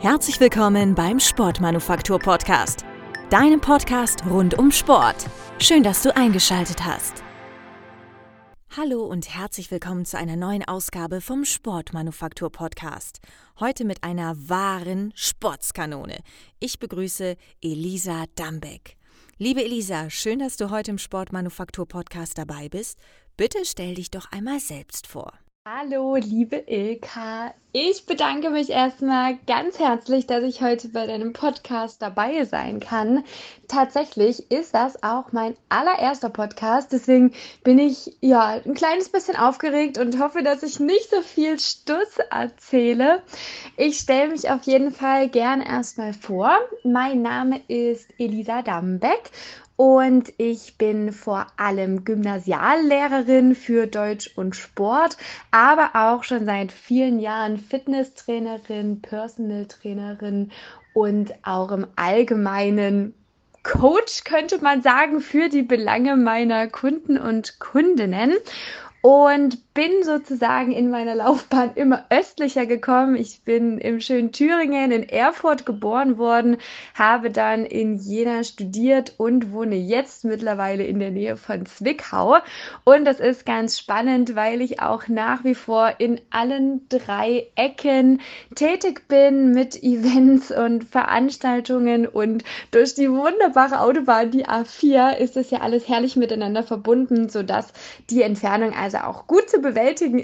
Herzlich willkommen beim Sportmanufaktur Podcast, deinem Podcast rund um Sport. Schön, dass du eingeschaltet hast. Hallo und herzlich willkommen zu einer neuen Ausgabe vom Sportmanufaktur Podcast. Heute mit einer wahren Sportskanone. Ich begrüße Elisa Dambeck. Liebe Elisa, schön, dass du heute im Sportmanufaktur Podcast dabei bist. Bitte stell dich doch einmal selbst vor. Hallo, liebe Ilka. Ich bedanke mich erstmal ganz herzlich, dass ich heute bei deinem Podcast dabei sein kann. Tatsächlich ist das auch mein allererster Podcast, deswegen bin ich ja ein kleines bisschen aufgeregt und hoffe, dass ich nicht so viel Stuss erzähle. Ich stelle mich auf jeden Fall gern erstmal vor. Mein Name ist Elisa Dambeck und ich bin vor allem Gymnasiallehrerin für Deutsch und Sport, aber auch schon seit vielen Jahren Fitnesstrainerin, Personal Trainerin und auch im Allgemeinen Coach, könnte man sagen, für die Belange meiner Kunden und Kundinnen. Und bin sozusagen in meiner Laufbahn immer östlicher gekommen. Ich bin im schönen Thüringen in Erfurt geboren worden, habe dann in Jena studiert und wohne jetzt mittlerweile in der Nähe von Zwickau. Und das ist ganz spannend, weil ich auch nach wie vor in allen drei Ecken tätig bin mit Events und Veranstaltungen und durch die wunderbare Autobahn, die A4, ist das ja alles herrlich miteinander verbunden, sodass die Entfernung also auch gut zu bewältigen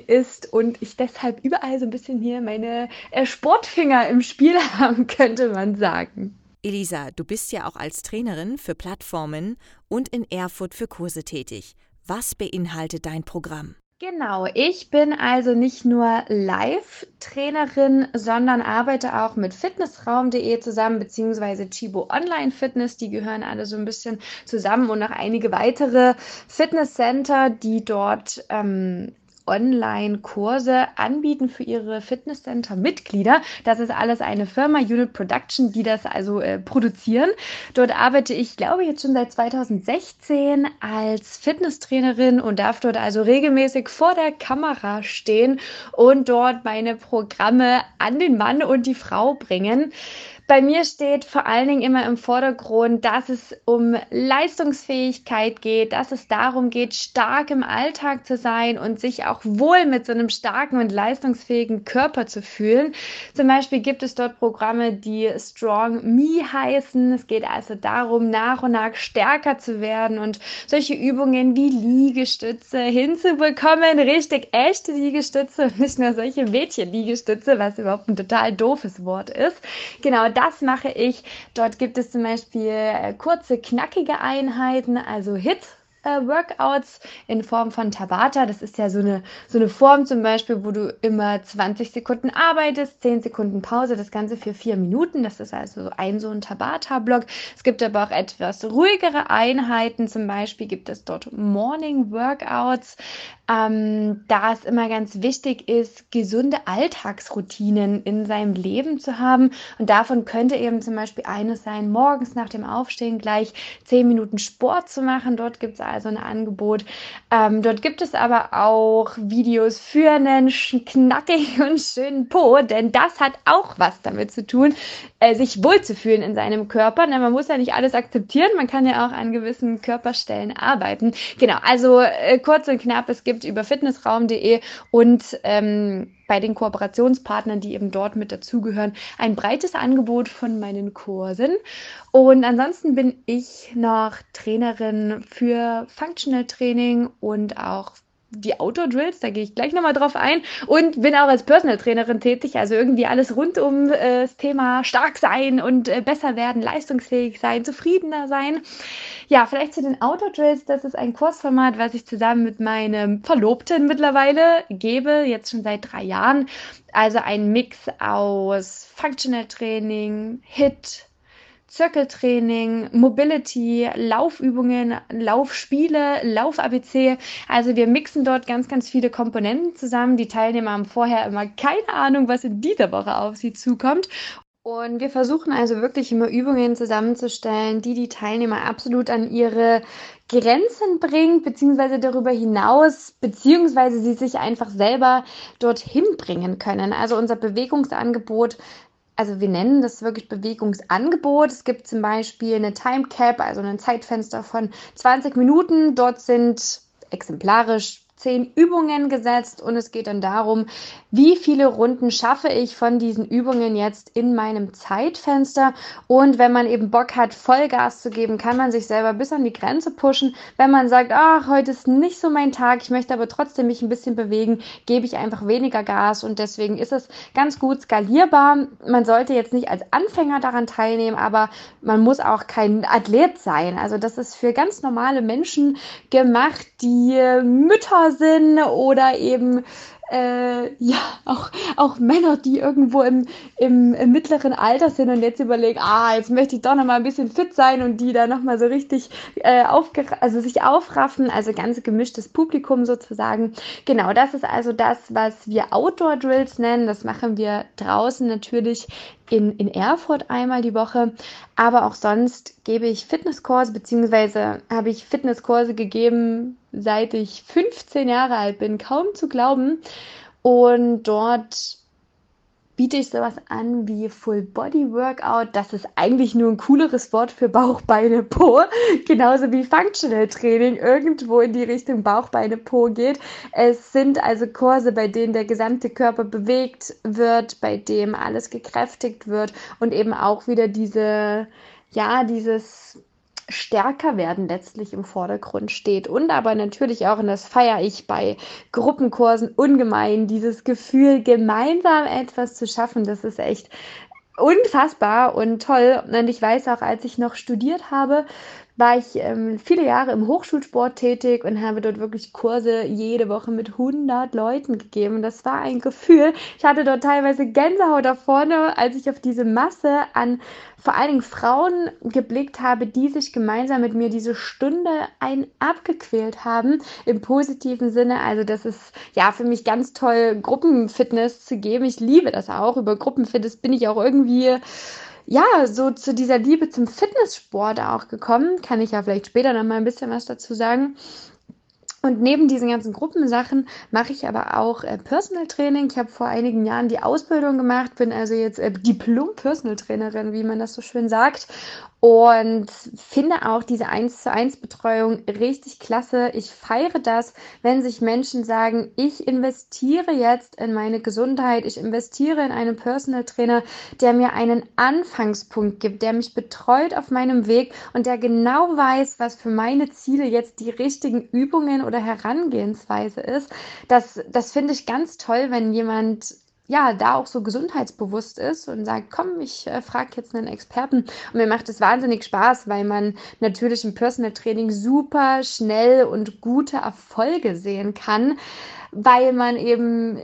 ist und ich deshalb überall so ein bisschen hier meine äh, Sportfinger im Spiel haben, könnte man sagen. Elisa, du bist ja auch als Trainerin für Plattformen und in Erfurt für Kurse tätig. Was beinhaltet dein Programm? Genau, ich bin also nicht nur Live-Trainerin, sondern arbeite auch mit fitnessraum.de zusammen, beziehungsweise Chibo Online Fitness. Die gehören alle so ein bisschen zusammen und noch einige weitere Fitnesscenter, die dort ähm, Online-Kurse anbieten für ihre Fitnesscenter-Mitglieder. Das ist alles eine Firma, Unit Production, die das also äh, produzieren. Dort arbeite ich, glaube ich, jetzt schon seit 2016 als Fitnesstrainerin und darf dort also regelmäßig vor der Kamera stehen und dort meine Programme an den Mann und die Frau bringen. Bei mir steht vor allen Dingen immer im Vordergrund, dass es um Leistungsfähigkeit geht, dass es darum geht, stark im Alltag zu sein und sich auch wohl mit so einem starken und leistungsfähigen Körper zu fühlen. Zum Beispiel gibt es dort Programme, die Strong Me heißen. Es geht also darum, nach und nach stärker zu werden und solche Übungen wie Liegestütze hinzubekommen, richtig echte Liegestütze und nicht nur solche Mädchen-Liegestütze, was überhaupt ein total doofes Wort ist. Genau das mache ich. Dort gibt es zum Beispiel äh, kurze, knackige Einheiten, also Hits Workouts in Form von Tabata. Das ist ja so eine, so eine Form zum Beispiel, wo du immer 20 Sekunden arbeitest, 10 Sekunden Pause, das Ganze für vier Minuten. Das ist also ein so ein Tabata-Block. Es gibt aber auch etwas ruhigere Einheiten. Zum Beispiel gibt es dort Morning Workouts ähm, da es immer ganz wichtig ist, gesunde Alltagsroutinen in seinem Leben zu haben. Und davon könnte eben zum Beispiel eines sein, morgens nach dem Aufstehen gleich zehn Minuten Sport zu machen. Dort gibt es also ein Angebot. Ähm, dort gibt es aber auch Videos für einen knackigen und schönen Po, denn das hat auch was damit zu tun, äh, sich wohlzufühlen in seinem Körper. Denn man muss ja nicht alles akzeptieren, man kann ja auch an gewissen Körperstellen arbeiten. Genau, also äh, kurz und knapp, es gibt gibt über fitnessraum.de und ähm, bei den Kooperationspartnern, die eben dort mit dazugehören, ein breites Angebot von meinen Kursen. Und ansonsten bin ich noch Trainerin für Functional Training und auch die Outdoor Drills, da gehe ich gleich nochmal drauf ein und bin auch als Personal Trainerin tätig, also irgendwie alles rund um äh, das Thema stark sein und äh, besser werden, leistungsfähig sein, zufriedener sein. Ja, vielleicht zu den Outdoor Drills, das ist ein Kursformat, was ich zusammen mit meinem Verlobten mittlerweile gebe, jetzt schon seit drei Jahren. Also ein Mix aus Functional Training, HIT, Zirkeltraining, Mobility, Laufübungen, Laufspiele, Lauf-ABC. Also wir mixen dort ganz, ganz viele Komponenten zusammen. Die Teilnehmer haben vorher immer keine Ahnung, was in dieser Woche auf sie zukommt. Und wir versuchen also wirklich immer Übungen zusammenzustellen, die die Teilnehmer absolut an ihre Grenzen bringt, beziehungsweise darüber hinaus, beziehungsweise sie sich einfach selber dorthin bringen können. Also unser Bewegungsangebot also wir nennen das wirklich Bewegungsangebot. Es gibt zum Beispiel eine Time Cap, also ein Zeitfenster von 20 Minuten. Dort sind exemplarisch zehn Übungen gesetzt und es geht dann darum, wie viele Runden schaffe ich von diesen Übungen jetzt in meinem Zeitfenster. Und wenn man eben Bock hat, Vollgas zu geben, kann man sich selber bis an die Grenze pushen. Wenn man sagt, ach, heute ist nicht so mein Tag, ich möchte aber trotzdem mich ein bisschen bewegen, gebe ich einfach weniger Gas und deswegen ist es ganz gut skalierbar. Man sollte jetzt nicht als Anfänger daran teilnehmen, aber man muss auch kein Athlet sein. Also das ist für ganz normale Menschen gemacht, die Mütter sind oder eben äh, ja, auch, auch Männer, die irgendwo im, im, im, mittleren Alter sind und jetzt überlegen, ah, jetzt möchte ich doch noch mal ein bisschen fit sein und die da noch mal so richtig äh, also sich aufraffen, also ganz gemischtes Publikum sozusagen. Genau, das ist also das, was wir Outdoor Drills nennen. Das machen wir draußen natürlich in, in Erfurt einmal die Woche, aber auch sonst gebe ich Fitnesskurse, beziehungsweise habe ich Fitnesskurse gegeben, seit ich 15 Jahre alt bin, kaum zu glauben. Und dort biete ich sowas an wie Full Body Workout. Das ist eigentlich nur ein cooleres Wort für Bauch, Beine, Po. Genauso wie Functional Training irgendwo in die Richtung Bauch, Beine, Po geht. Es sind also Kurse, bei denen der gesamte Körper bewegt wird, bei dem alles gekräftigt wird und eben auch wieder diese, ja, dieses stärker werden letztlich im Vordergrund steht. Und aber natürlich auch, und das feiere ich bei Gruppenkursen ungemein, dieses Gefühl, gemeinsam etwas zu schaffen, das ist echt unfassbar und toll. Und ich weiß auch, als ich noch studiert habe, war ich ähm, viele Jahre im Hochschulsport tätig und habe dort wirklich Kurse jede Woche mit 100 Leuten gegeben. Das war ein Gefühl. Ich hatte dort teilweise Gänsehaut da vorne, als ich auf diese Masse an vor allen Dingen Frauen geblickt habe, die sich gemeinsam mit mir diese Stunde ein abgequält haben, im positiven Sinne. Also das ist ja für mich ganz toll, Gruppenfitness zu geben. Ich liebe das auch. Über Gruppenfitness bin ich auch irgendwie ja, so zu dieser Liebe zum Fitnesssport auch gekommen. Kann ich ja vielleicht später noch mal ein bisschen was dazu sagen. Und neben diesen ganzen Gruppensachen mache ich aber auch äh, Personal Training. Ich habe vor einigen Jahren die Ausbildung gemacht, bin also jetzt äh, Diplom Personal Trainerin, wie man das so schön sagt und finde auch diese 1 zu 1 Betreuung richtig klasse. Ich feiere das, wenn sich Menschen sagen, ich investiere jetzt in meine Gesundheit, ich investiere in einen Personal Trainer, der mir einen Anfangspunkt gibt, der mich betreut auf meinem Weg und der genau weiß, was für meine Ziele jetzt die richtigen Übungen oder Herangehensweise ist. Das, das finde ich ganz toll, wenn jemand ja, da auch so gesundheitsbewusst ist und sagt, komm, ich äh, frage jetzt einen Experten. Und mir macht es wahnsinnig Spaß, weil man natürlich im Personal Training super schnell und gute Erfolge sehen kann, weil man eben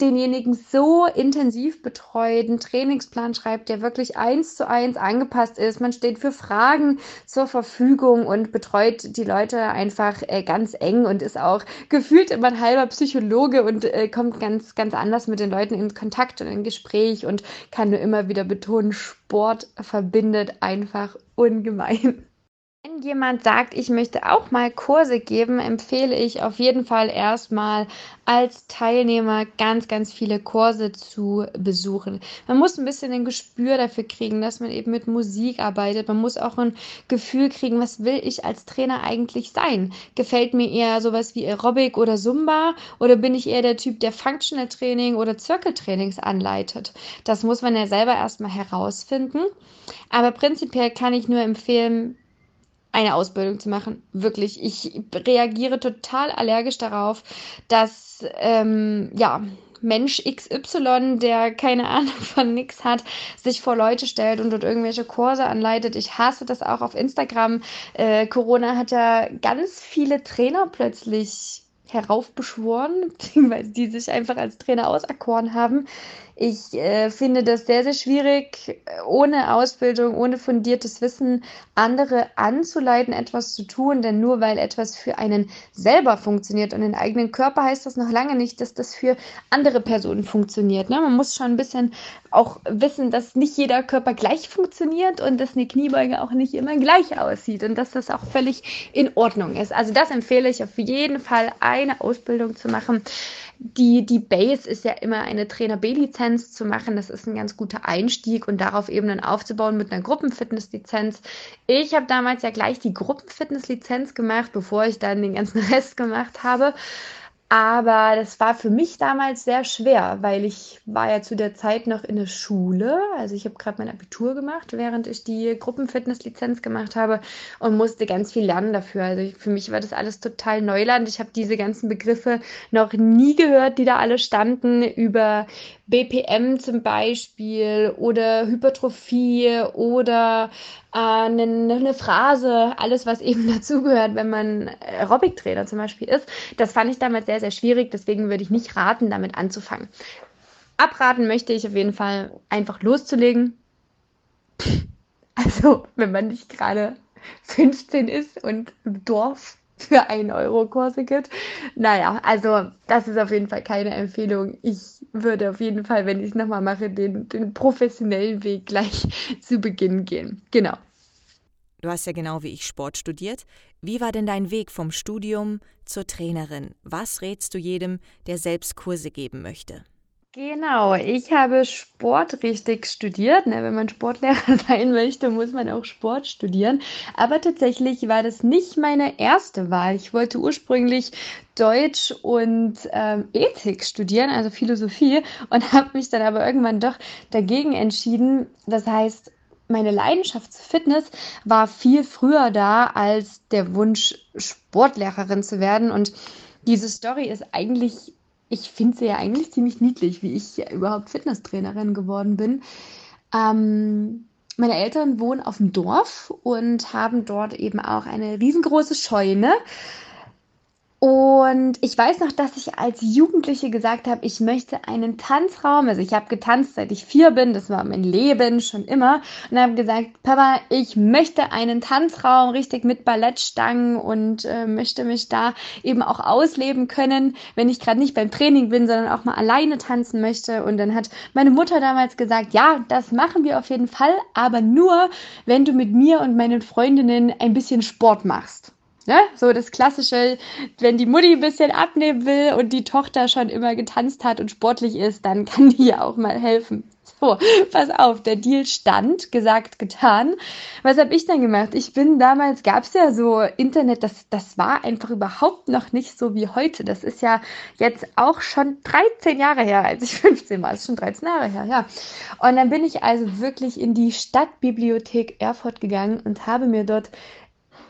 denjenigen so intensiv betreut, einen Trainingsplan schreibt, der wirklich eins zu eins angepasst ist. Man steht für Fragen zur Verfügung und betreut die Leute einfach äh, ganz eng und ist auch gefühlt immer ein halber Psychologe und äh, kommt ganz, ganz anders mit den Leuten in Kontakt und in Gespräch und kann nur immer wieder betonen, Sport verbindet einfach ungemein. Jemand sagt, ich möchte auch mal Kurse geben, empfehle ich auf jeden Fall erstmal als Teilnehmer ganz, ganz viele Kurse zu besuchen. Man muss ein bisschen ein Gespür dafür kriegen, dass man eben mit Musik arbeitet. Man muss auch ein Gefühl kriegen, was will ich als Trainer eigentlich sein? Gefällt mir eher sowas wie Aerobic oder Zumba oder bin ich eher der Typ, der Functional Training oder Zirkeltrainings anleitet? Das muss man ja selber erstmal herausfinden. Aber prinzipiell kann ich nur empfehlen, eine Ausbildung zu machen. Wirklich, ich reagiere total allergisch darauf, dass ähm, ja Mensch XY, der keine Ahnung von nix hat, sich vor Leute stellt und dort irgendwelche Kurse anleitet. Ich hasse das auch auf Instagram. Äh, Corona hat ja ganz viele Trainer plötzlich heraufbeschworen, beziehungsweise die sich einfach als Trainer auserkoren haben. Ich äh, finde das sehr, sehr schwierig, ohne Ausbildung, ohne fundiertes Wissen andere anzuleiten, etwas zu tun. Denn nur weil etwas für einen selber funktioniert und den eigenen Körper, heißt das noch lange nicht, dass das für andere Personen funktioniert. Ne? Man muss schon ein bisschen auch wissen, dass nicht jeder Körper gleich funktioniert und dass eine Kniebeuge auch nicht immer gleich aussieht und dass das auch völlig in Ordnung ist. Also das empfehle ich auf jeden Fall, eine Ausbildung zu machen. Die, die Base ist ja immer eine Trainer B-Lizenz zu machen. Das ist ein ganz guter Einstieg und darauf eben dann aufzubauen mit einer Gruppenfitnesslizenz. Ich habe damals ja gleich die Gruppenfitnesslizenz gemacht, bevor ich dann den ganzen Rest gemacht habe. Aber das war für mich damals sehr schwer, weil ich war ja zu der Zeit noch in der Schule. Also ich habe gerade mein Abitur gemacht, während ich die Gruppenfitnesslizenz gemacht habe und musste ganz viel lernen dafür. Also für mich war das alles total Neuland. Ich habe diese ganzen Begriffe noch nie gehört, die da alle standen über BPM zum Beispiel oder Hypertrophie oder äh, eine, eine Phrase, alles was eben dazugehört, wenn man Aerobic-Trainer zum Beispiel ist. Das fand ich damals sehr, sehr schwierig, deswegen würde ich nicht raten, damit anzufangen. Abraten möchte ich auf jeden Fall einfach loszulegen. Also, wenn man nicht gerade 15 ist und im Dorf für einen Euro Kurse gibt. Naja, also das ist auf jeden Fall keine Empfehlung. Ich würde auf jeden Fall, wenn ich es nochmal mache, den, den professionellen Weg gleich zu Beginn gehen. Genau. Du hast ja genau wie ich Sport studiert. Wie war denn dein Weg vom Studium zur Trainerin? Was rätst du jedem, der selbst Kurse geben möchte? Genau, ich habe Sport richtig studiert. Ne? Wenn man Sportlehrer sein möchte, muss man auch Sport studieren. Aber tatsächlich war das nicht meine erste Wahl. Ich wollte ursprünglich Deutsch und ähm, Ethik studieren, also Philosophie, und habe mich dann aber irgendwann doch dagegen entschieden. Das heißt, meine Leidenschaft zur Fitness war viel früher da als der Wunsch, Sportlehrerin zu werden. Und diese Story ist eigentlich ich finde sie ja eigentlich ziemlich niedlich, wie ich überhaupt Fitnesstrainerin geworden bin. Ähm, meine Eltern wohnen auf dem Dorf und haben dort eben auch eine riesengroße Scheune. Und ich weiß noch, dass ich als Jugendliche gesagt habe, ich möchte einen Tanzraum. Also ich habe getanzt, seit ich vier bin. Das war mein Leben schon immer. Und habe gesagt, Papa, ich möchte einen Tanzraum richtig mit Ballettstangen und äh, möchte mich da eben auch ausleben können, wenn ich gerade nicht beim Training bin, sondern auch mal alleine tanzen möchte. Und dann hat meine Mutter damals gesagt, ja, das machen wir auf jeden Fall, aber nur, wenn du mit mir und meinen Freundinnen ein bisschen Sport machst. Ne? So das Klassische, wenn die Mutti ein bisschen abnehmen will und die Tochter schon immer getanzt hat und sportlich ist, dann kann die ja auch mal helfen. So, pass auf, der Deal stand, gesagt, getan. Was habe ich dann gemacht? Ich bin damals, gab es ja so Internet, das, das war einfach überhaupt noch nicht so wie heute. Das ist ja jetzt auch schon 13 Jahre her, als ich 15 war. Das ist schon 13 Jahre her, ja. Und dann bin ich also wirklich in die Stadtbibliothek Erfurt gegangen und habe mir dort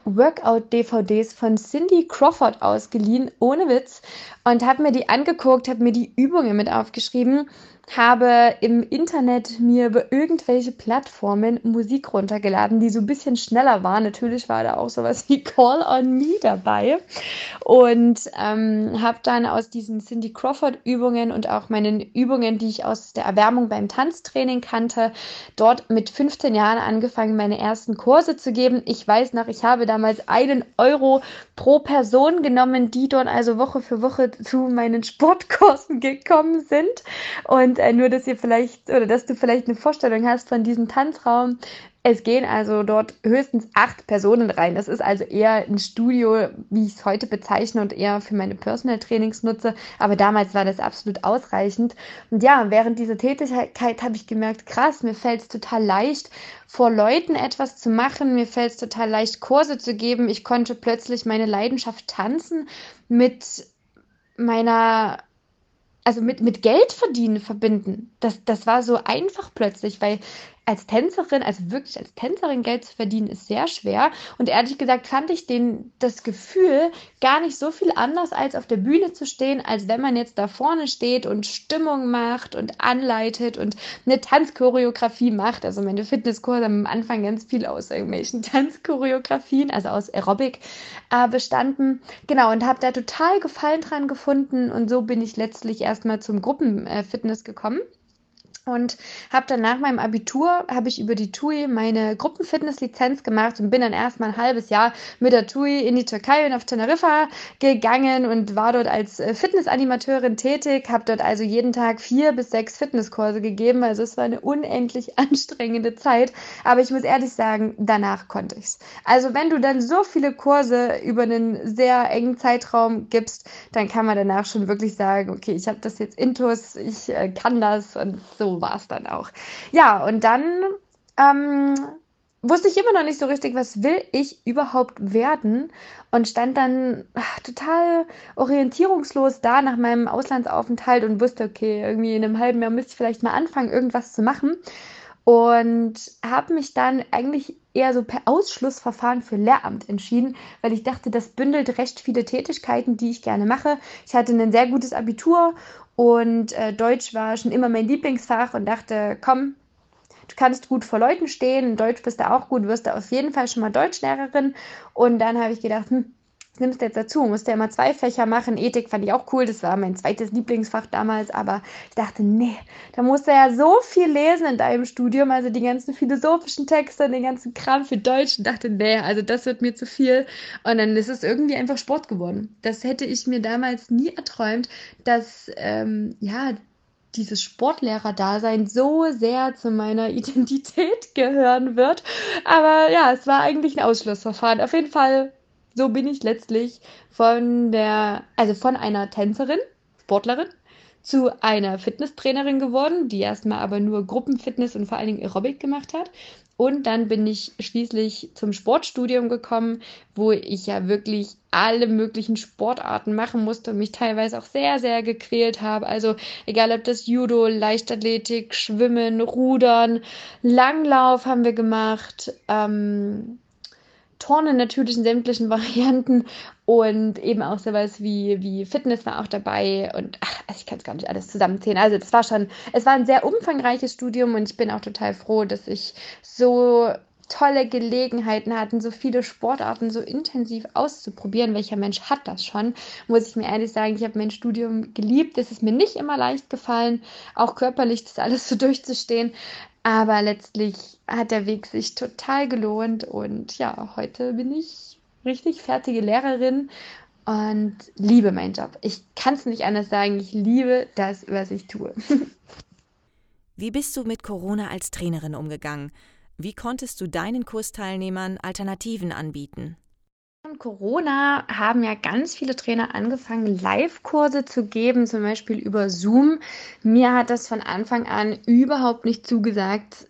Workout-DVDs von Cindy Crawford ausgeliehen, ohne Witz, und habe mir die angeguckt, habe mir die Übungen mit aufgeschrieben habe im Internet mir über irgendwelche Plattformen Musik runtergeladen, die so ein bisschen schneller war. Natürlich war da auch sowas wie Call on Me dabei. Und ähm, habe dann aus diesen Cindy Crawford-Übungen und auch meinen Übungen, die ich aus der Erwärmung beim Tanztraining kannte, dort mit 15 Jahren angefangen, meine ersten Kurse zu geben. Ich weiß noch, ich habe damals einen Euro pro Person genommen, die dort also Woche für Woche zu meinen Sportkursen gekommen sind. Und und äh, nur, dass ihr vielleicht oder dass du vielleicht eine Vorstellung hast von diesem Tanzraum. Es gehen also dort höchstens acht Personen rein. Das ist also eher ein Studio, wie ich es heute bezeichne und eher für meine Personal Trainings nutze. Aber damals war das absolut ausreichend. Und ja, während dieser Tätigkeit habe ich gemerkt, krass, mir fällt es total leicht, vor Leuten etwas zu machen. Mir fällt es total leicht, Kurse zu geben. Ich konnte plötzlich meine Leidenschaft tanzen mit meiner also mit, mit Geld verdienen verbinden. Das, das war so einfach plötzlich, weil als Tänzerin, also wirklich als Tänzerin Geld zu verdienen, ist sehr schwer. Und ehrlich gesagt fand ich den, das Gefühl gar nicht so viel anders, als auf der Bühne zu stehen, als wenn man jetzt da vorne steht und Stimmung macht und anleitet und eine Tanzchoreografie macht. Also meine Fitnesskurse haben am Anfang ganz viel aus irgendwelchen Tanzchoreografien, also aus Aerobic äh, bestanden. Genau, und habe da total Gefallen dran gefunden. Und so bin ich letztlich erstmal zum Gruppenfitness gekommen und habe dann nach meinem Abitur habe ich über die TUI meine Gruppenfitnesslizenz gemacht und bin dann erstmal ein halbes Jahr mit der TUI in die Türkei und auf Teneriffa gegangen und war dort als äh, Fitnessanimateurin tätig, habe dort also jeden Tag vier bis sechs Fitnesskurse gegeben, also es war eine unendlich anstrengende Zeit, aber ich muss ehrlich sagen, danach konnte ich's. Also wenn du dann so viele Kurse über einen sehr engen Zeitraum gibst, dann kann man danach schon wirklich sagen, okay, ich habe das jetzt intus, ich äh, kann das und so war es dann auch. Ja, und dann ähm, wusste ich immer noch nicht so richtig, was will ich überhaupt werden und stand dann ach, total orientierungslos da nach meinem Auslandsaufenthalt und wusste, okay, irgendwie in einem halben Jahr müsste ich vielleicht mal anfangen, irgendwas zu machen und habe mich dann eigentlich eher so per Ausschlussverfahren für Lehramt entschieden, weil ich dachte, das bündelt recht viele Tätigkeiten, die ich gerne mache. Ich hatte ein sehr gutes Abitur und äh, Deutsch war schon immer mein Lieblingsfach und dachte, komm, du kannst gut vor Leuten stehen, in Deutsch bist du auch gut, wirst du auf jeden Fall schon mal Deutschlehrerin. Und dann habe ich gedacht, hm, was nimmst du jetzt dazu? Musste ja immer zwei Fächer machen. Ethik fand ich auch cool, das war mein zweites Lieblingsfach damals, aber ich dachte, nee, da musst du ja so viel lesen in deinem Studium, also die ganzen philosophischen Texte, den ganzen Kram für Deutsch. Und dachte, nee, also das wird mir zu viel. Und dann ist es irgendwie einfach Sport geworden. Das hätte ich mir damals nie erträumt, dass, ähm, ja, dieses Sportlehrer-Dasein so sehr zu meiner Identität gehören wird. Aber ja, es war eigentlich ein Ausschlussverfahren. Auf jeden Fall so bin ich letztlich von der, also von einer Tänzerin, Sportlerin, zu einer Fitnesstrainerin geworden, die erstmal aber nur Gruppenfitness und vor allen Dingen Aerobic gemacht hat. Und dann bin ich schließlich zum Sportstudium gekommen, wo ich ja wirklich alle möglichen Sportarten machen musste und mich teilweise auch sehr, sehr gequält habe. Also egal ob das Judo, Leichtathletik, Schwimmen, Rudern, Langlauf haben wir gemacht, ähm, Turnen natürlich in sämtlichen Varianten und eben auch sowas wie, wie Fitness war auch dabei und ach, also ich kann es gar nicht alles zusammenzählen. Also das war schon, es war ein sehr umfangreiches Studium und ich bin auch total froh, dass ich so tolle Gelegenheiten hatten, so viele Sportarten so intensiv auszuprobieren. Welcher Mensch hat das schon? Muss ich mir ehrlich sagen, ich habe mein Studium geliebt. Es ist mir nicht immer leicht gefallen, auch körperlich das alles so durchzustehen. Aber letztlich hat der Weg sich total gelohnt und ja, heute bin ich richtig fertige Lehrerin und liebe meinen Job. Ich kann es nicht anders sagen, ich liebe das, was ich tue. Wie bist du mit Corona als Trainerin umgegangen? Wie konntest du deinen Kursteilnehmern Alternativen anbieten? Von Corona haben ja ganz viele Trainer angefangen, Live-Kurse zu geben, zum Beispiel über Zoom. Mir hat das von Anfang an überhaupt nicht zugesagt.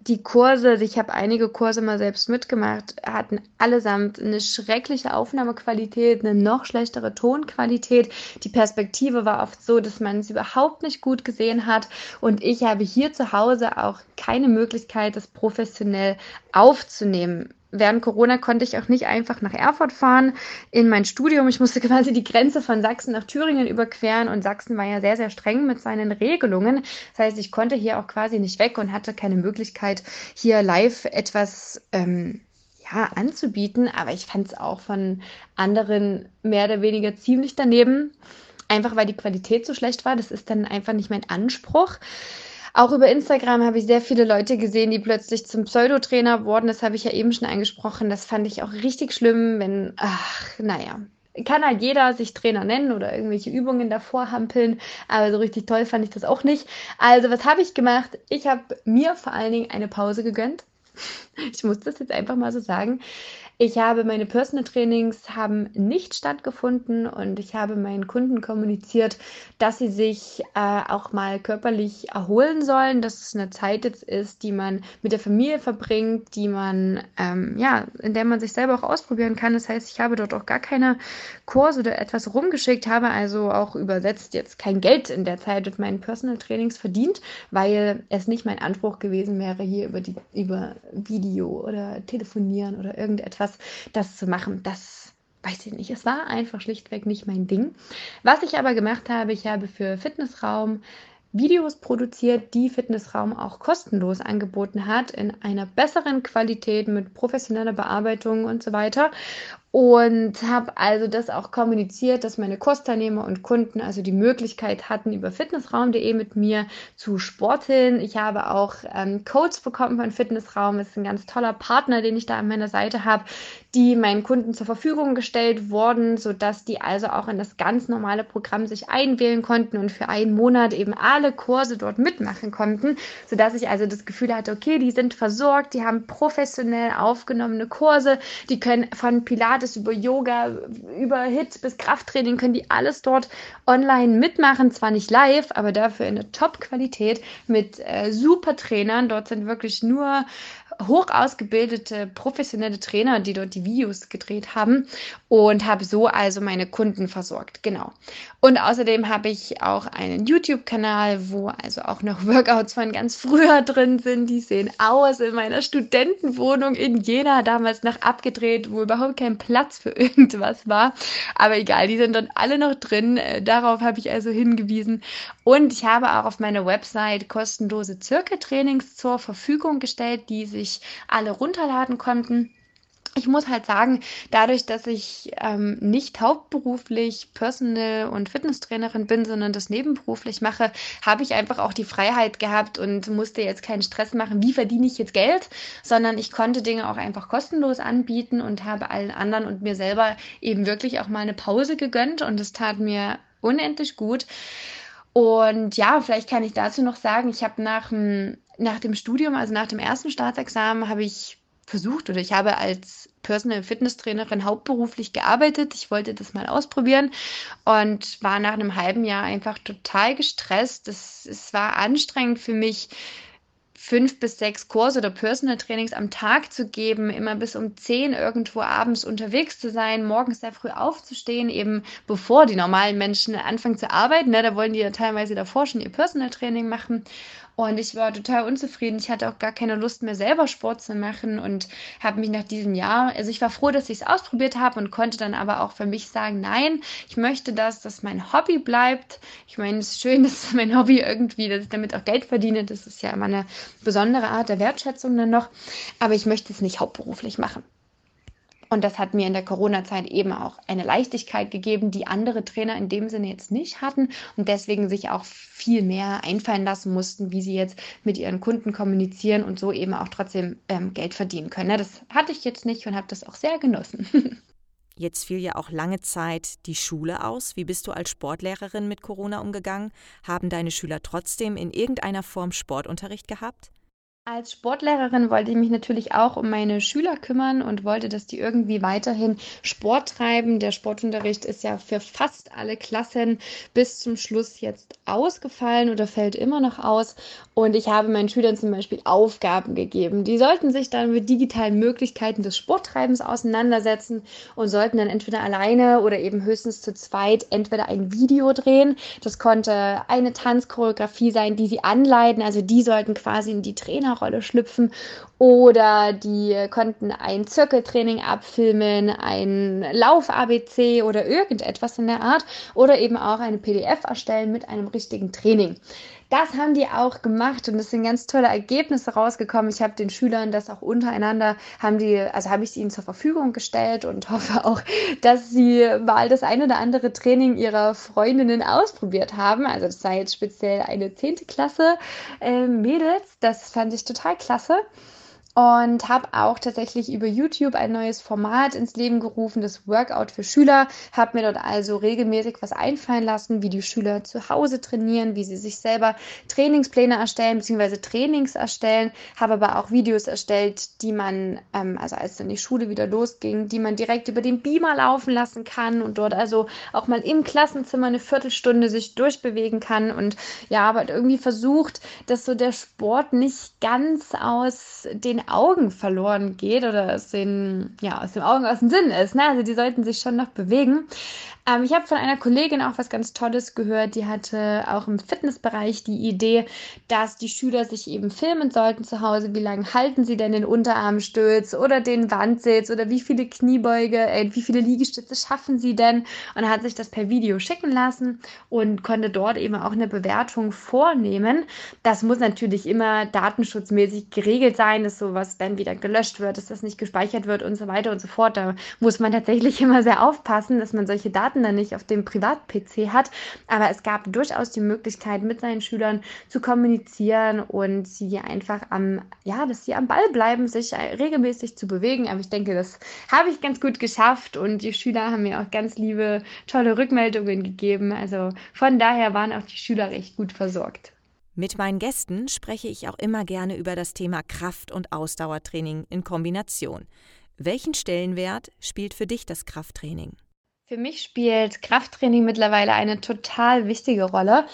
Die Kurse, ich habe einige Kurse mal selbst mitgemacht, hatten allesamt eine schreckliche Aufnahmequalität, eine noch schlechtere Tonqualität. Die Perspektive war oft so, dass man es überhaupt nicht gut gesehen hat. Und ich habe hier zu Hause auch keine Möglichkeit, das professionell aufzunehmen während Corona konnte ich auch nicht einfach nach Erfurt fahren in mein Studium. Ich musste quasi die Grenze von Sachsen nach Thüringen überqueren und Sachsen war ja sehr, sehr streng mit seinen Regelungen. Das heißt, ich konnte hier auch quasi nicht weg und hatte keine Möglichkeit, hier live etwas ähm, ja, anzubieten. Aber ich fand es auch von anderen mehr oder weniger ziemlich daneben. Einfach weil die Qualität so schlecht war. Das ist dann einfach nicht mein Anspruch. Auch über Instagram habe ich sehr viele Leute gesehen, die plötzlich zum Pseudotrainer wurden. Das habe ich ja eben schon angesprochen. Das fand ich auch richtig schlimm, wenn, ach, naja, kann halt jeder sich Trainer nennen oder irgendwelche Übungen davor hampeln, aber so richtig toll fand ich das auch nicht. Also, was habe ich gemacht? Ich habe mir vor allen Dingen eine Pause gegönnt. Ich muss das jetzt einfach mal so sagen. Ich habe meine Personal Trainings haben nicht stattgefunden und ich habe meinen Kunden kommuniziert, dass sie sich äh, auch mal körperlich erholen sollen, dass es eine Zeit jetzt ist, die man mit der Familie verbringt, die man ähm, ja, in der man sich selber auch ausprobieren kann. Das heißt, ich habe dort auch gar keine Kurse oder etwas rumgeschickt, habe also auch übersetzt jetzt kein Geld in der Zeit mit meinen Personal Trainings verdient, weil es nicht mein Anspruch gewesen wäre, hier über die über Video oder telefonieren oder irgendetwas das, das zu machen, das weiß ich nicht. Es war einfach schlichtweg nicht mein Ding. Was ich aber gemacht habe, ich habe für Fitnessraum Videos produziert, die Fitnessraum auch kostenlos angeboten hat, in einer besseren Qualität mit professioneller Bearbeitung und so weiter. Und habe also das auch kommuniziert, dass meine Kursteilnehmer und Kunden also die Möglichkeit hatten, über fitnessraum.de mit mir zu sporteln. Ich habe auch ähm, Codes bekommen von Fitnessraum. Das ist ein ganz toller Partner, den ich da an meiner Seite habe, die meinen Kunden zur Verfügung gestellt wurden, sodass die also auch in das ganz normale Programm sich einwählen konnten und für einen Monat eben alle Kurse dort mitmachen konnten, sodass ich also das Gefühl hatte, okay, die sind versorgt, die haben professionell aufgenommene Kurse, die können von Pilates über Yoga, über Hit bis Krafttraining, können die alles dort online mitmachen, zwar nicht live, aber dafür in der Top-Qualität mit äh, super Trainern. Dort sind wirklich nur hoch ausgebildete professionelle Trainer, die dort die Videos gedreht haben und habe so also meine Kunden versorgt. Genau. Und außerdem habe ich auch einen YouTube-Kanal, wo also auch noch Workouts von ganz früher drin sind. Die sehen aus in meiner Studentenwohnung in Jena, damals noch abgedreht, wo überhaupt kein Platz für irgendwas war. Aber egal, die sind dann alle noch drin. Äh, darauf habe ich also hingewiesen. Und ich habe auch auf meiner Website kostenlose Zirkeltrainings zur Verfügung gestellt, die sich sich alle runterladen konnten. Ich muss halt sagen, dadurch, dass ich ähm, nicht hauptberuflich Personal- und Fitnesstrainerin bin, sondern das nebenberuflich mache, habe ich einfach auch die Freiheit gehabt und musste jetzt keinen Stress machen, wie verdiene ich jetzt Geld, sondern ich konnte Dinge auch einfach kostenlos anbieten und habe allen anderen und mir selber eben wirklich auch mal eine Pause gegönnt und es tat mir unendlich gut. Und ja, vielleicht kann ich dazu noch sagen, ich habe nach dem nach dem Studium, also nach dem ersten Staatsexamen, habe ich versucht oder ich habe als Personal Fitness Trainerin hauptberuflich gearbeitet. Ich wollte das mal ausprobieren und war nach einem halben Jahr einfach total gestresst. Es, es war anstrengend für mich, fünf bis sechs Kurse oder Personal Trainings am Tag zu geben, immer bis um zehn irgendwo abends unterwegs zu sein, morgens sehr früh aufzustehen, eben bevor die normalen Menschen anfangen zu arbeiten. Ne? Da wollen die ja teilweise davor schon ihr Personal Training machen. Und ich war total unzufrieden. Ich hatte auch gar keine Lust mehr, selber Sport zu machen und habe mich nach diesem Jahr, also ich war froh, dass ich es ausprobiert habe und konnte dann aber auch für mich sagen, nein, ich möchte, dass das mein Hobby bleibt. Ich meine, es ist schön, dass mein Hobby irgendwie, dass ich damit auch Geld verdiene. Das ist ja immer eine besondere Art der Wertschätzung dann noch. Aber ich möchte es nicht hauptberuflich machen. Und das hat mir in der Corona-Zeit eben auch eine Leichtigkeit gegeben, die andere Trainer in dem Sinne jetzt nicht hatten und deswegen sich auch viel mehr einfallen lassen mussten, wie sie jetzt mit ihren Kunden kommunizieren und so eben auch trotzdem ähm, Geld verdienen können. Ne, das hatte ich jetzt nicht und habe das auch sehr genossen. Jetzt fiel ja auch lange Zeit die Schule aus. Wie bist du als Sportlehrerin mit Corona umgegangen? Haben deine Schüler trotzdem in irgendeiner Form Sportunterricht gehabt? Als Sportlehrerin wollte ich mich natürlich auch um meine Schüler kümmern und wollte, dass die irgendwie weiterhin Sport treiben. Der Sportunterricht ist ja für fast alle Klassen bis zum Schluss jetzt ausgefallen oder fällt immer noch aus. Und ich habe meinen Schülern zum Beispiel Aufgaben gegeben. Die sollten sich dann mit digitalen Möglichkeiten des Sporttreibens auseinandersetzen und sollten dann entweder alleine oder eben höchstens zu zweit entweder ein Video drehen. Das konnte eine Tanzchoreografie sein, die sie anleiten. Also die sollten quasi in die Trainer Rolle schlüpfen oder die konnten ein Zirkeltraining abfilmen, ein Lauf-ABC oder irgendetwas in der Art oder eben auch eine PDF erstellen mit einem richtigen Training. Das haben die auch gemacht und es sind ganz tolle Ergebnisse rausgekommen. Ich habe den Schülern das auch untereinander, haben die, also habe ich sie ihnen zur Verfügung gestellt und hoffe auch, dass sie mal das ein oder andere Training ihrer Freundinnen ausprobiert haben. Also das sei jetzt speziell eine zehnte Klasse äh, Mädels. Das fand ich total klasse und habe auch tatsächlich über YouTube ein neues Format ins Leben gerufen, das Workout für Schüler. Habe mir dort also regelmäßig was einfallen lassen, wie die Schüler zu Hause trainieren, wie sie sich selber Trainingspläne erstellen bzw. Trainings erstellen. Habe aber auch Videos erstellt, die man, ähm, also als dann die Schule wieder losging, die man direkt über den Beamer laufen lassen kann und dort also auch mal im Klassenzimmer eine Viertelstunde sich durchbewegen kann. Und ja, aber irgendwie versucht, dass so der Sport nicht ganz aus den Augen verloren geht oder aus den, ja, aus den Augen aus dem Sinn ist. Ne? Also die sollten sich schon noch bewegen. Ähm, ich habe von einer Kollegin auch was ganz Tolles gehört, die hatte auch im Fitnessbereich die Idee, dass die Schüler sich eben filmen sollten zu Hause. Wie lange halten sie denn den Unterarmstütz oder den Wandsitz oder wie viele Kniebeuge, äh, wie viele Liegestütze schaffen sie denn? Und hat sich das per Video schicken lassen und konnte dort eben auch eine Bewertung vornehmen. Das muss natürlich immer datenschutzmäßig geregelt sein, ist so sowas dann wieder gelöscht wird, dass das nicht gespeichert wird und so weiter und so fort. Da muss man tatsächlich immer sehr aufpassen, dass man solche Daten dann nicht auf dem Privat-PC hat. Aber es gab durchaus die Möglichkeit, mit seinen Schülern zu kommunizieren und sie einfach am, ja, dass sie am Ball bleiben, sich regelmäßig zu bewegen. Aber ich denke, das habe ich ganz gut geschafft und die Schüler haben mir auch ganz liebe, tolle Rückmeldungen gegeben. Also von daher waren auch die Schüler recht gut versorgt. Mit meinen Gästen spreche ich auch immer gerne über das Thema Kraft- und Ausdauertraining in Kombination. Welchen Stellenwert spielt für dich das Krafttraining? Für mich spielt Krafttraining mittlerweile eine total wichtige Rolle.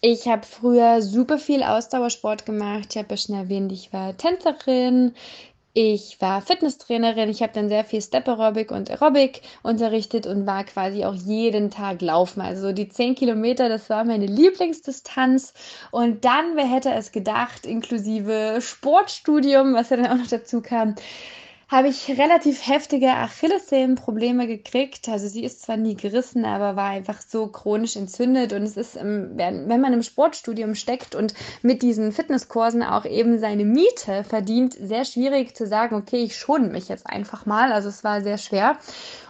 Ich habe früher super viel Ausdauersport gemacht. Ich habe ja schon erwähnt, ich war Tänzerin, ich war Fitnesstrainerin, ich habe dann sehr viel Step Aerobic und Aerobic unterrichtet und war quasi auch jeden Tag laufen. Also die 10 Kilometer, das war meine Lieblingsdistanz. Und dann, wer hätte es gedacht, inklusive Sportstudium, was ja dann auch noch dazu kam, habe ich relativ heftige Achillessehnenprobleme gekriegt. Also sie ist zwar nie gerissen, aber war einfach so chronisch entzündet. Und es ist, wenn man im Sportstudium steckt und mit diesen Fitnesskursen auch eben seine Miete verdient, sehr schwierig zu sagen, okay, ich schone mich jetzt einfach mal. Also es war sehr schwer.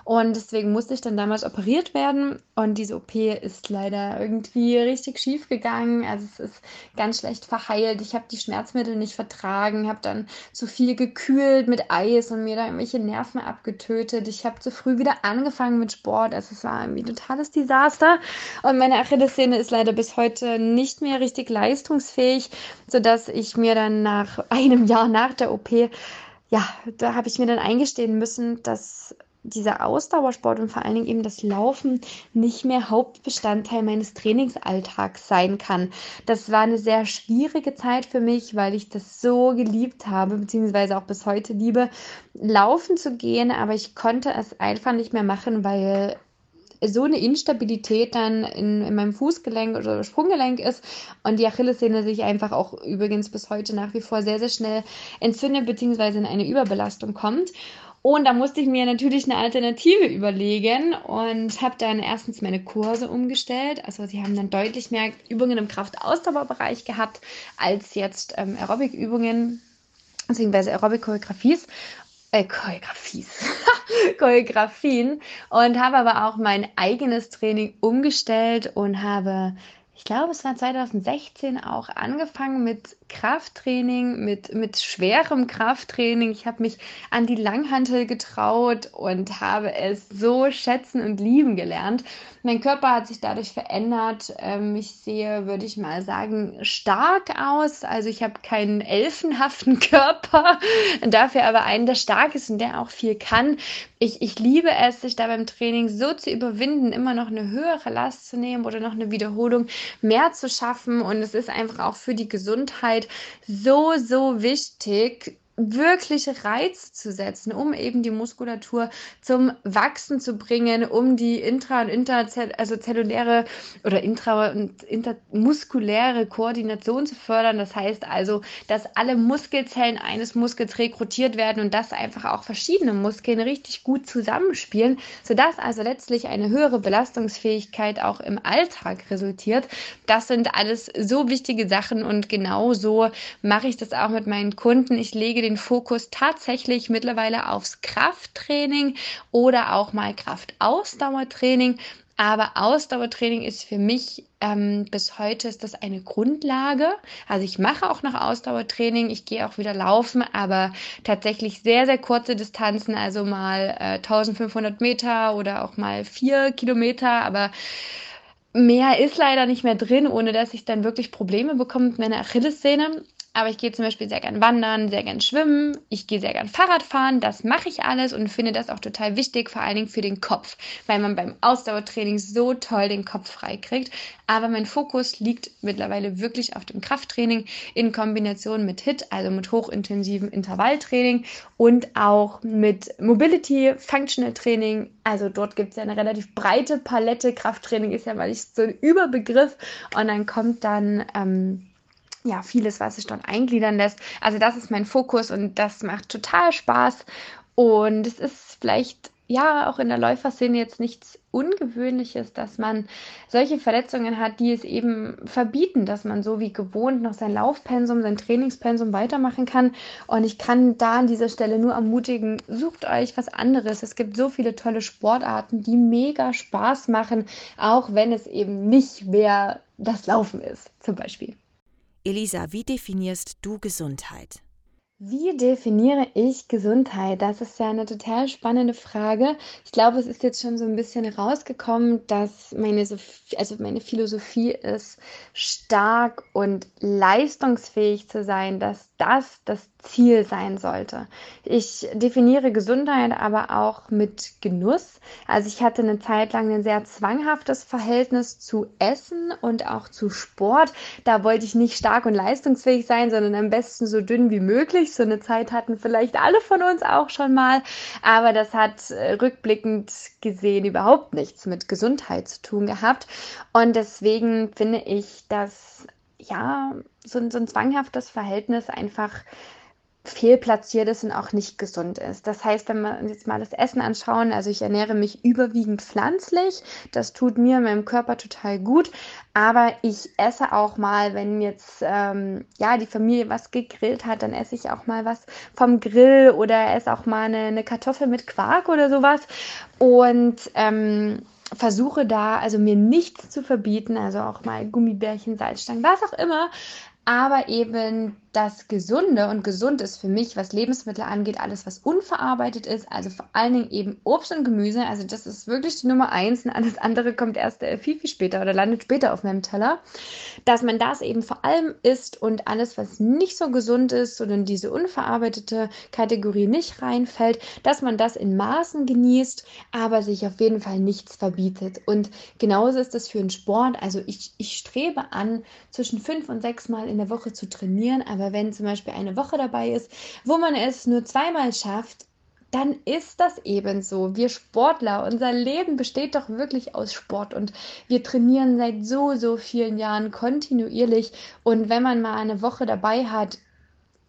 Und deswegen musste ich dann damals operiert werden. Und diese OP ist leider irgendwie richtig schief gegangen. Also es ist ganz schlecht verheilt. Ich habe die Schmerzmittel nicht vertragen, habe dann zu viel gekühlt mit Eis und mir da irgendwelche Nerven abgetötet. Ich habe zu früh wieder angefangen mit Sport. Also es war irgendwie ein totales Desaster. Und meine Achillessehne ist leider bis heute nicht mehr richtig leistungsfähig, sodass ich mir dann nach einem Jahr nach der OP ja, da habe ich mir dann eingestehen müssen, dass dieser Ausdauersport und vor allen Dingen eben das Laufen nicht mehr Hauptbestandteil meines Trainingsalltags sein kann. Das war eine sehr schwierige Zeit für mich, weil ich das so geliebt habe, beziehungsweise auch bis heute liebe, laufen zu gehen, aber ich konnte es einfach nicht mehr machen, weil so eine Instabilität dann in, in meinem Fußgelenk oder Sprunggelenk ist und die Achillessehne sich einfach auch übrigens bis heute nach wie vor sehr, sehr schnell entzündet beziehungsweise in eine Überbelastung kommt. Und da musste ich mir natürlich eine Alternative überlegen und habe dann erstens meine Kurse umgestellt. Also sie haben dann deutlich mehr Übungen im Kraftausdauerbereich gehabt als jetzt ähm, Aerobic-Übungen beziehungsweise Aerobic-Choreografies. Äh, Choreografies. Choreografien und habe aber auch mein eigenes Training umgestellt und habe ich glaube, es war 2016 auch angefangen mit Krafttraining, mit, mit schwerem Krafttraining. Ich habe mich an die Langhantel getraut und habe es so schätzen und lieben gelernt. Mein Körper hat sich dadurch verändert. Ähm, ich sehe, würde ich mal sagen, stark aus. Also ich habe keinen elfenhaften Körper, dafür aber einen, der stark ist und der auch viel kann. Ich, ich liebe es, sich da beim Training so zu überwinden, immer noch eine höhere Last zu nehmen oder noch eine Wiederholung mehr zu schaffen. Und es ist einfach auch für die Gesundheit so, so wichtig, wirklich Reiz zu setzen, um eben die Muskulatur zum Wachsen zu bringen, um die intra- und interzell also zelluläre oder intra- und intermuskuläre Koordination zu fördern. Das heißt also, dass alle Muskelzellen eines Muskels rekrutiert werden und dass einfach auch verschiedene Muskeln richtig gut zusammenspielen, sodass also letztlich eine höhere Belastungsfähigkeit auch im Alltag resultiert. Das sind alles so wichtige Sachen und genau so mache ich das auch mit meinen Kunden. Ich lege den den Fokus tatsächlich mittlerweile aufs Krafttraining oder auch mal Kraftausdauertraining. Aber Ausdauertraining ist für mich ähm, bis heute ist das eine Grundlage. Also ich mache auch noch Ausdauertraining, ich gehe auch wieder laufen, aber tatsächlich sehr, sehr kurze Distanzen, also mal äh, 1500 Meter oder auch mal vier Kilometer, aber mehr ist leider nicht mehr drin, ohne dass ich dann wirklich Probleme bekomme mit meiner Achillessehne. Aber ich gehe zum Beispiel sehr gern wandern, sehr gern schwimmen, ich gehe sehr gern Fahrrad fahren, das mache ich alles und finde das auch total wichtig, vor allen Dingen für den Kopf, weil man beim Ausdauertraining so toll den Kopf frei kriegt. Aber mein Fokus liegt mittlerweile wirklich auf dem Krafttraining in Kombination mit HIT, also mit hochintensiven Intervalltraining und auch mit Mobility, Functional Training. Also dort gibt es ja eine relativ breite Palette. Krafttraining ist ja mal nicht so ein Überbegriff und dann kommt dann ähm, ja, vieles, was sich dort eingliedern lässt. Also das ist mein Fokus und das macht total Spaß. Und es ist vielleicht, ja, auch in der Läuferszene jetzt nichts Ungewöhnliches, dass man solche Verletzungen hat, die es eben verbieten, dass man so wie gewohnt noch sein Laufpensum, sein Trainingspensum weitermachen kann. Und ich kann da an dieser Stelle nur ermutigen, sucht euch was anderes. Es gibt so viele tolle Sportarten, die mega Spaß machen, auch wenn es eben nicht mehr das Laufen ist, zum Beispiel. Elisa, wie definierst du Gesundheit? Wie definiere ich Gesundheit? Das ist ja eine total spannende Frage. Ich glaube, es ist jetzt schon so ein bisschen rausgekommen, dass meine, also meine Philosophie ist, stark und leistungsfähig zu sein, dass das das Ziel sein sollte. Ich definiere Gesundheit aber auch mit Genuss. Also ich hatte eine Zeit lang ein sehr zwanghaftes Verhältnis zu Essen und auch zu Sport. Da wollte ich nicht stark und leistungsfähig sein, sondern am besten so dünn wie möglich. So eine Zeit hatten vielleicht alle von uns auch schon mal. Aber das hat äh, rückblickend gesehen überhaupt nichts mit Gesundheit zu tun gehabt. Und deswegen finde ich, dass ja, so, so ein zwanghaftes Verhältnis einfach fehlplatziert ist und auch nicht gesund ist. Das heißt, wenn wir uns jetzt mal das Essen anschauen, also ich ernähre mich überwiegend pflanzlich, das tut mir, meinem Körper total gut, aber ich esse auch mal, wenn jetzt ähm, ja die Familie was gegrillt hat, dann esse ich auch mal was vom Grill oder esse auch mal eine, eine Kartoffel mit Quark oder sowas. Und ähm, versuche da also mir nichts zu verbieten, also auch mal Gummibärchen, Salzstangen, was auch immer, aber eben das Gesunde und gesund ist für mich, was Lebensmittel angeht, alles, was unverarbeitet ist, also vor allen Dingen eben Obst und Gemüse. Also das ist wirklich die Nummer eins und alles andere kommt erst äh, viel, viel später oder landet später auf meinem Teller. Dass man das eben vor allem isst und alles, was nicht so gesund ist oder in diese unverarbeitete Kategorie nicht reinfällt, dass man das in Maßen genießt, aber sich auf jeden Fall nichts verbietet. Und genauso ist das für den Sport. Also ich, ich strebe an, zwischen fünf und sechs Mal in der Woche zu trainieren, aber wenn zum Beispiel eine Woche dabei ist, wo man es nur zweimal schafft, dann ist das eben so. Wir Sportler, unser Leben besteht doch wirklich aus Sport und wir trainieren seit so, so vielen Jahren kontinuierlich. Und wenn man mal eine Woche dabei hat,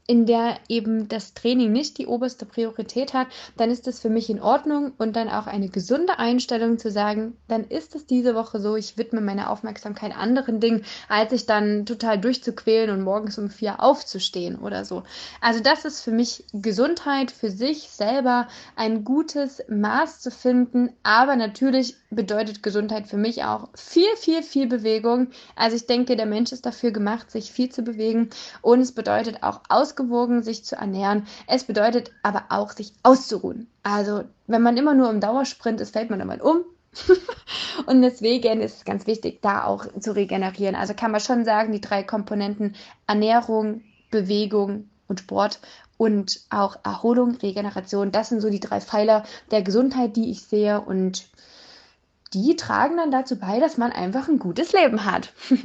in der eben das Training nicht die oberste Priorität hat, dann ist das für mich in Ordnung und dann auch eine gesunde Einstellung zu sagen, dann ist es diese Woche so, ich widme meine Aufmerksamkeit anderen Dingen, als sich dann total durchzuquälen und morgens um vier aufzustehen oder so. Also das ist für mich Gesundheit für sich selber ein gutes Maß zu finden, aber natürlich bedeutet Gesundheit für mich auch viel, viel, viel Bewegung. Also ich denke, der Mensch ist dafür gemacht, sich viel zu bewegen und es bedeutet auch ausgewogen sich zu ernähren. Es bedeutet aber auch, sich auszuruhen. Also wenn man immer nur im Dauersprint ist, fällt man immer um. und deswegen ist es ganz wichtig, da auch zu regenerieren. Also kann man schon sagen, die drei Komponenten Ernährung, Bewegung und Sport und auch Erholung, Regeneration, das sind so die drei Pfeiler der Gesundheit, die ich sehe und die tragen dann dazu bei, dass man einfach ein gutes Leben hat.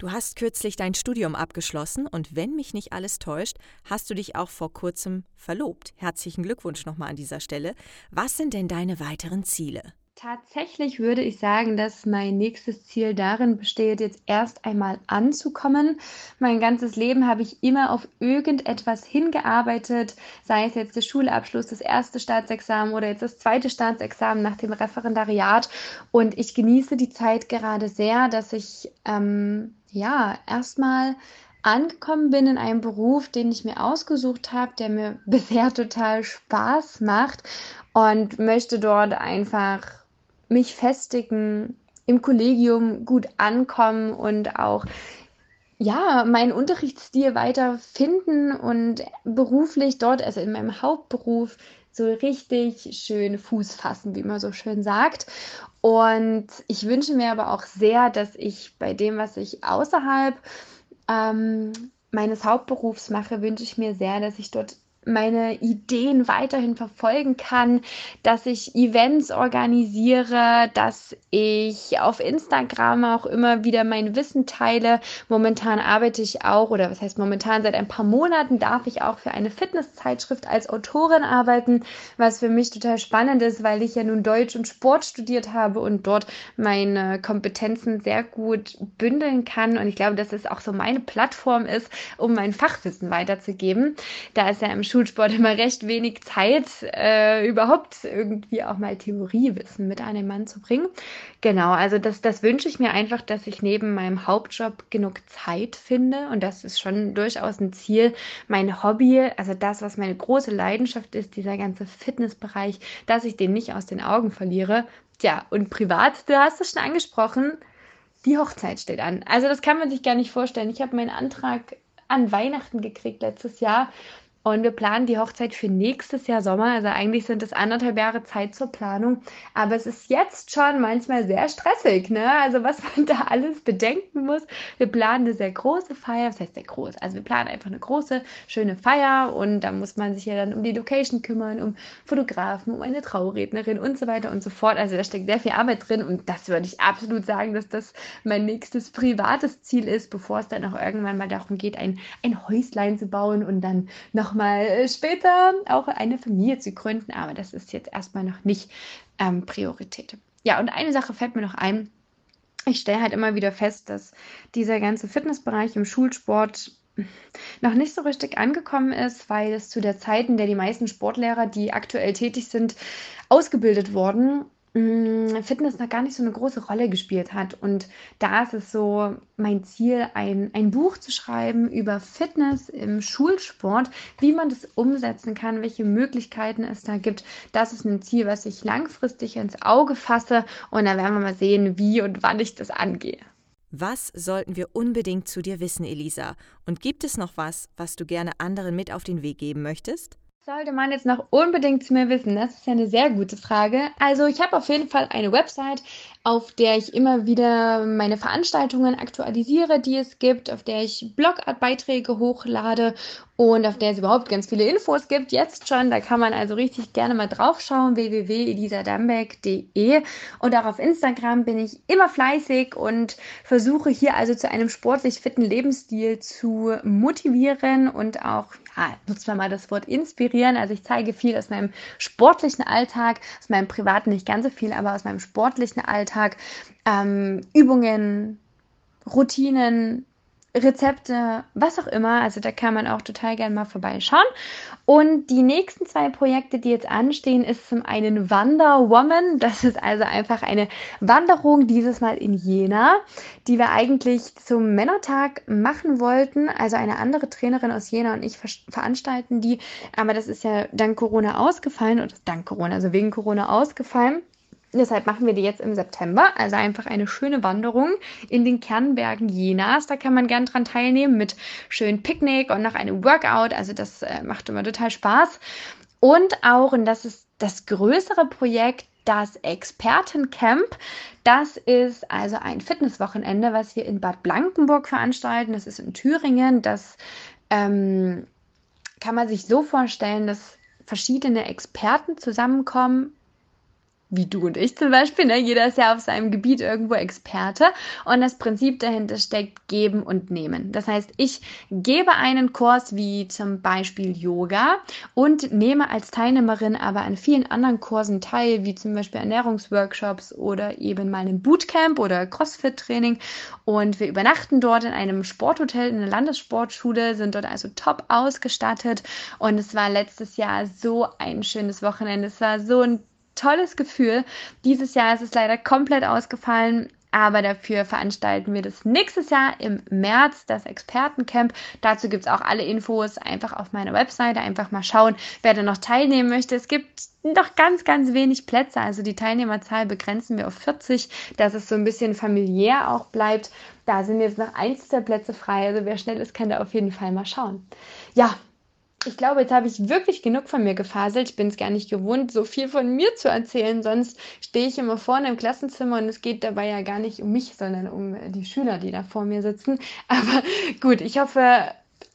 Du hast kürzlich dein Studium abgeschlossen und wenn mich nicht alles täuscht, hast du dich auch vor kurzem verlobt. Herzlichen Glückwunsch nochmal an dieser Stelle. Was sind denn deine weiteren Ziele? Tatsächlich würde ich sagen, dass mein nächstes Ziel darin besteht, jetzt erst einmal anzukommen. Mein ganzes Leben habe ich immer auf irgendetwas hingearbeitet, sei es jetzt der Schulabschluss, das erste Staatsexamen oder jetzt das zweite Staatsexamen nach dem Referendariat. Und ich genieße die Zeit gerade sehr, dass ich ähm, ja erstmal angekommen bin in einem Beruf, den ich mir ausgesucht habe, der mir bisher total Spaß macht und möchte dort einfach mich festigen, im Kollegium gut ankommen und auch ja, meinen Unterrichtsstil weiter finden und beruflich dort, also in meinem Hauptberuf, so richtig schön Fuß fassen, wie man so schön sagt. Und ich wünsche mir aber auch sehr, dass ich bei dem, was ich außerhalb ähm, meines Hauptberufs mache, wünsche ich mir sehr, dass ich dort meine Ideen weiterhin verfolgen kann, dass ich Events organisiere, dass ich auf Instagram auch immer wieder mein Wissen teile. Momentan arbeite ich auch, oder was heißt momentan, seit ein paar Monaten darf ich auch für eine Fitnesszeitschrift als Autorin arbeiten, was für mich total spannend ist, weil ich ja nun Deutsch und Sport studiert habe und dort meine Kompetenzen sehr gut bündeln kann. Und ich glaube, dass es auch so meine Plattform ist, um mein Fachwissen weiterzugeben. Da ist ja im Schul Schulsport immer recht wenig Zeit, äh, überhaupt irgendwie auch mal Theoriewissen mit einem Mann zu bringen. Genau, also das, das wünsche ich mir einfach, dass ich neben meinem Hauptjob genug Zeit finde. Und das ist schon durchaus ein Ziel. Mein Hobby, also das, was meine große Leidenschaft ist, dieser ganze Fitnessbereich, dass ich den nicht aus den Augen verliere. Tja, und privat, du hast es schon angesprochen, die Hochzeit steht an. Also das kann man sich gar nicht vorstellen. Ich habe meinen Antrag an Weihnachten gekriegt letztes Jahr und wir planen die Hochzeit für nächstes Jahr Sommer. Also eigentlich sind es anderthalb Jahre Zeit zur Planung. Aber es ist jetzt schon manchmal sehr stressig, ne? Also was man da alles bedenken muss. Wir planen eine sehr große Feier. Was heißt sehr groß? Also wir planen einfach eine große, schöne Feier. Und da muss man sich ja dann um die Location kümmern, um Fotografen, um eine Traurednerin und so weiter und so fort. Also da steckt sehr viel Arbeit drin. Und das würde ich absolut sagen, dass das mein nächstes privates Ziel ist, bevor es dann auch irgendwann mal darum geht, ein, ein Häuslein zu bauen und dann noch mal äh, später auch eine Familie zu gründen, aber das ist jetzt erstmal noch nicht ähm, Priorität. Ja, und eine Sache fällt mir noch ein. Ich stelle halt immer wieder fest, dass dieser ganze Fitnessbereich im Schulsport noch nicht so richtig angekommen ist, weil es zu der Zeit, in der die meisten Sportlehrer, die aktuell tätig sind, ausgebildet wurden, Fitness noch gar nicht so eine große Rolle gespielt hat. Und da ist es so mein Ziel, ein, ein Buch zu schreiben über Fitness im Schulsport, wie man das umsetzen kann, welche Möglichkeiten es da gibt. Das ist ein Ziel, was ich langfristig ins Auge fasse. Und da werden wir mal sehen, wie und wann ich das angehe. Was sollten wir unbedingt zu dir wissen, Elisa? Und gibt es noch was, was du gerne anderen mit auf den Weg geben möchtest? Sollte man jetzt noch unbedingt zu mir wissen? Das ist ja eine sehr gute Frage. Also ich habe auf jeden Fall eine Website, auf der ich immer wieder meine Veranstaltungen aktualisiere, die es gibt, auf der ich Blogbeiträge hochlade und auf der es überhaupt ganz viele Infos gibt, jetzt schon. Da kann man also richtig gerne mal draufschauen, www.elisadambeck.de. Und auch auf Instagram bin ich immer fleißig und versuche hier also zu einem sportlich fitten Lebensstil zu motivieren und auch, nutzen wir mal das Wort inspirieren. Also ich zeige viel aus meinem sportlichen Alltag, aus meinem privaten nicht ganz so viel, aber aus meinem sportlichen Alltag, ähm, Übungen, Routinen, Rezepte, was auch immer. Also da kann man auch total gerne mal vorbeischauen. Und die nächsten zwei Projekte, die jetzt anstehen, ist zum einen Wanderwoman. Das ist also einfach eine Wanderung, dieses Mal in Jena, die wir eigentlich zum Männertag machen wollten. Also eine andere Trainerin aus Jena und ich veranstalten die. Aber das ist ja dank Corona ausgefallen oder dank Corona, also wegen Corona ausgefallen. Deshalb machen wir die jetzt im September. Also einfach eine schöne Wanderung in den Kernbergen Jenas. Da kann man gern dran teilnehmen mit schönem Picknick und nach einem Workout. Also das äh, macht immer total Spaß. Und auch, und das ist das größere Projekt, das Expertencamp. Das ist also ein Fitnesswochenende, was wir in Bad Blankenburg veranstalten. Das ist in Thüringen. Das ähm, kann man sich so vorstellen, dass verschiedene Experten zusammenkommen wie du und ich zum Beispiel. Ne? Jeder ist ja auf seinem Gebiet irgendwo Experte. Und das Prinzip dahinter steckt geben und nehmen. Das heißt, ich gebe einen Kurs wie zum Beispiel Yoga und nehme als Teilnehmerin aber an vielen anderen Kursen teil, wie zum Beispiel Ernährungsworkshops oder eben mal ein Bootcamp oder Crossfit-Training. Und wir übernachten dort in einem Sporthotel in einer Landessportschule, sind dort also top ausgestattet. Und es war letztes Jahr so ein schönes Wochenende. Es war so ein tolles Gefühl. Dieses Jahr ist es leider komplett ausgefallen. Aber dafür veranstalten wir das nächstes Jahr im März, das Expertencamp. Dazu gibt es auch alle Infos einfach auf meiner Webseite. Einfach mal schauen, wer da noch teilnehmen möchte. Es gibt noch ganz, ganz wenig Plätze. Also die Teilnehmerzahl begrenzen wir auf 40, dass es so ein bisschen familiär auch bleibt. Da sind jetzt noch eins der Plätze frei. Also wer schnell ist, kann da auf jeden Fall mal schauen. Ja, ich glaube, jetzt habe ich wirklich genug von mir gefaselt. Ich bin es gar nicht gewohnt, so viel von mir zu erzählen. Sonst stehe ich immer vorne im Klassenzimmer und es geht dabei ja gar nicht um mich, sondern um die Schüler, die da vor mir sitzen. Aber gut, ich hoffe,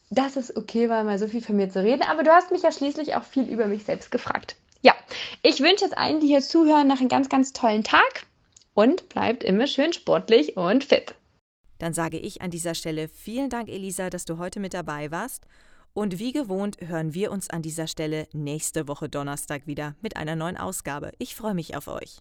dass es okay war, mal so viel von mir zu reden. Aber du hast mich ja schließlich auch viel über mich selbst gefragt. Ja, ich wünsche jetzt allen, die hier zuhören, noch einen ganz, ganz tollen Tag und bleibt immer schön sportlich und fit. Dann sage ich an dieser Stelle vielen Dank, Elisa, dass du heute mit dabei warst. Und wie gewohnt hören wir uns an dieser Stelle nächste Woche Donnerstag wieder mit einer neuen Ausgabe. Ich freue mich auf euch.